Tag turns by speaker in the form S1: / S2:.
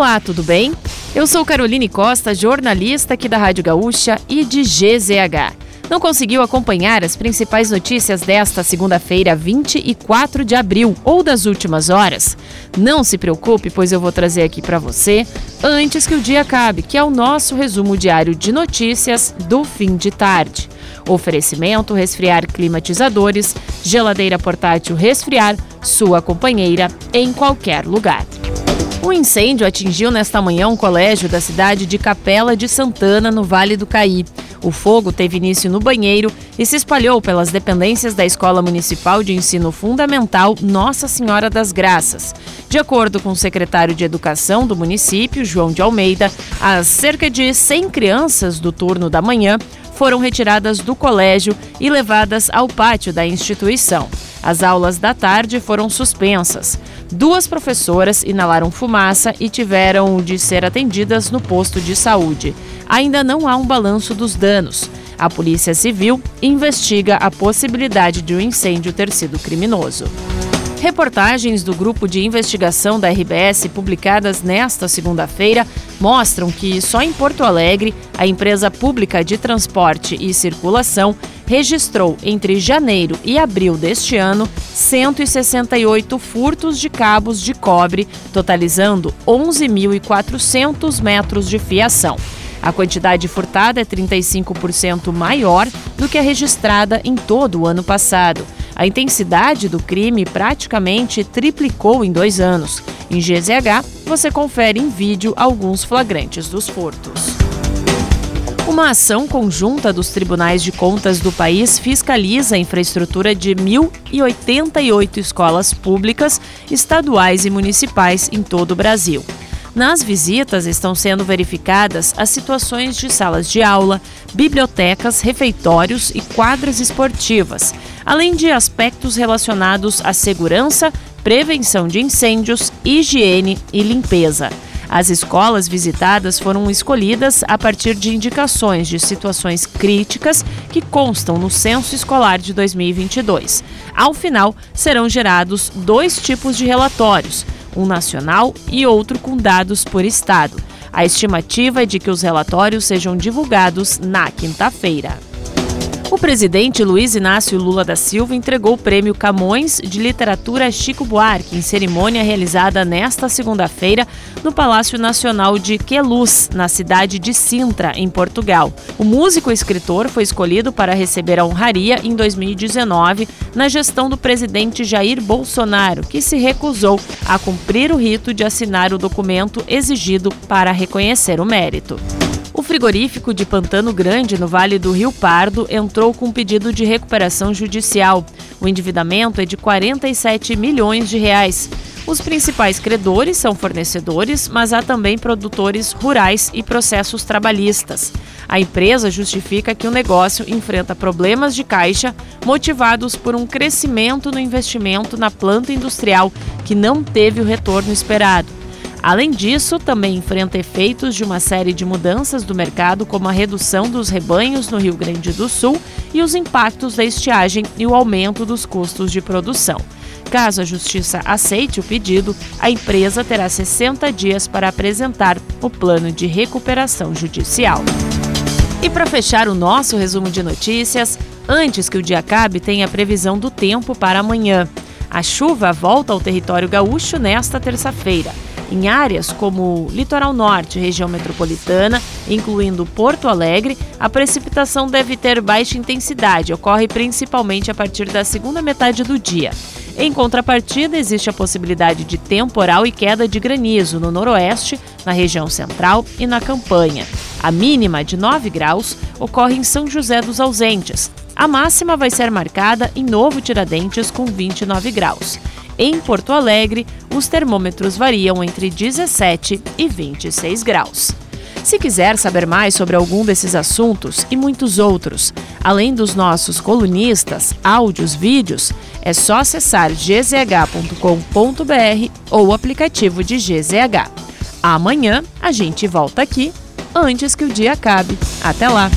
S1: Olá, tudo bem? Eu sou Caroline Costa, jornalista aqui da Rádio Gaúcha e de GZH. Não conseguiu acompanhar as principais notícias desta segunda-feira, 24 de abril ou das últimas horas? Não se preocupe, pois eu vou trazer aqui para você antes que o dia acabe, que é o nosso resumo diário de notícias do fim de tarde. Oferecimento: resfriar climatizadores, geladeira portátil resfriar, sua companheira em qualquer lugar. O incêndio atingiu nesta manhã um colégio da cidade de Capela de Santana, no Vale do Caí. O fogo teve início no banheiro e se espalhou pelas dependências da Escola Municipal de Ensino Fundamental Nossa Senhora das Graças. De acordo com o secretário de Educação do município, João de Almeida, as cerca de 100 crianças do turno da manhã foram retiradas do colégio e levadas ao pátio da instituição. As aulas da tarde foram suspensas. Duas professoras inalaram fumaça e tiveram de ser atendidas no posto de saúde. Ainda não há um balanço dos danos. A Polícia Civil investiga a possibilidade de o um incêndio ter sido criminoso. Reportagens do grupo de investigação da RBS publicadas nesta segunda-feira mostram que só em Porto Alegre, a empresa pública de transporte e circulação registrou entre janeiro e abril deste ano 168 furtos de cabos de cobre, totalizando 11.400 metros de fiação. A quantidade furtada é 35% maior do que a registrada em todo o ano passado. A intensidade do crime praticamente triplicou em dois anos. Em GZH, você confere em vídeo alguns flagrantes dos furtos. Uma ação conjunta dos tribunais de contas do país fiscaliza a infraestrutura de 1.088 escolas públicas, estaduais e municipais em todo o Brasil. Nas visitas estão sendo verificadas as situações de salas de aula, bibliotecas, refeitórios e quadras esportivas, além de aspectos relacionados à segurança, prevenção de incêndios, higiene e limpeza. As escolas visitadas foram escolhidas a partir de indicações de situações críticas que constam no censo escolar de 2022. Ao final, serão gerados dois tipos de relatórios um nacional e outro com dados por estado. A estimativa é de que os relatórios sejam divulgados na quinta-feira. Presidente Luiz Inácio Lula da Silva entregou o prêmio Camões de Literatura Chico Buarque em cerimônia realizada nesta segunda-feira no Palácio Nacional de Queluz, na cidade de Sintra, em Portugal. O músico escritor foi escolhido para receber a honraria em 2019 na gestão do presidente Jair Bolsonaro, que se recusou a cumprir o rito de assinar o documento exigido para reconhecer o mérito. O frigorífico de Pantano Grande, no Vale do Rio Pardo, entrou com pedido de recuperação judicial. O endividamento é de 47 milhões de reais. Os principais credores são fornecedores, mas há também produtores rurais e processos trabalhistas. A empresa justifica que o negócio enfrenta problemas de caixa motivados por um crescimento no investimento na planta industrial que não teve o retorno esperado. Além disso, também enfrenta efeitos de uma série de mudanças do mercado, como a redução dos rebanhos no Rio Grande do Sul e os impactos da estiagem e o aumento dos custos de produção. Caso a Justiça aceite o pedido, a empresa terá 60 dias para apresentar o plano de recuperação judicial. E para fechar o nosso resumo de notícias, antes que o dia acabe, tem a previsão do tempo para amanhã. A chuva volta ao território gaúcho nesta terça-feira. Em áreas como Litoral Norte, região metropolitana, incluindo Porto Alegre, a precipitação deve ter baixa intensidade, ocorre principalmente a partir da segunda metade do dia. Em contrapartida, existe a possibilidade de temporal e queda de granizo no noroeste, na região central e na campanha. A mínima, de 9 graus, ocorre em São José dos Ausentes. A máxima vai ser marcada em Novo Tiradentes, com 29 graus. Em Porto Alegre, os termômetros variam entre 17 e 26 graus. Se quiser saber mais sobre algum desses assuntos e muitos outros, além dos nossos colunistas, áudios, vídeos, é só acessar gzh.com.br ou o aplicativo de GZH. Amanhã a gente volta aqui antes que o dia acabe. Até lá!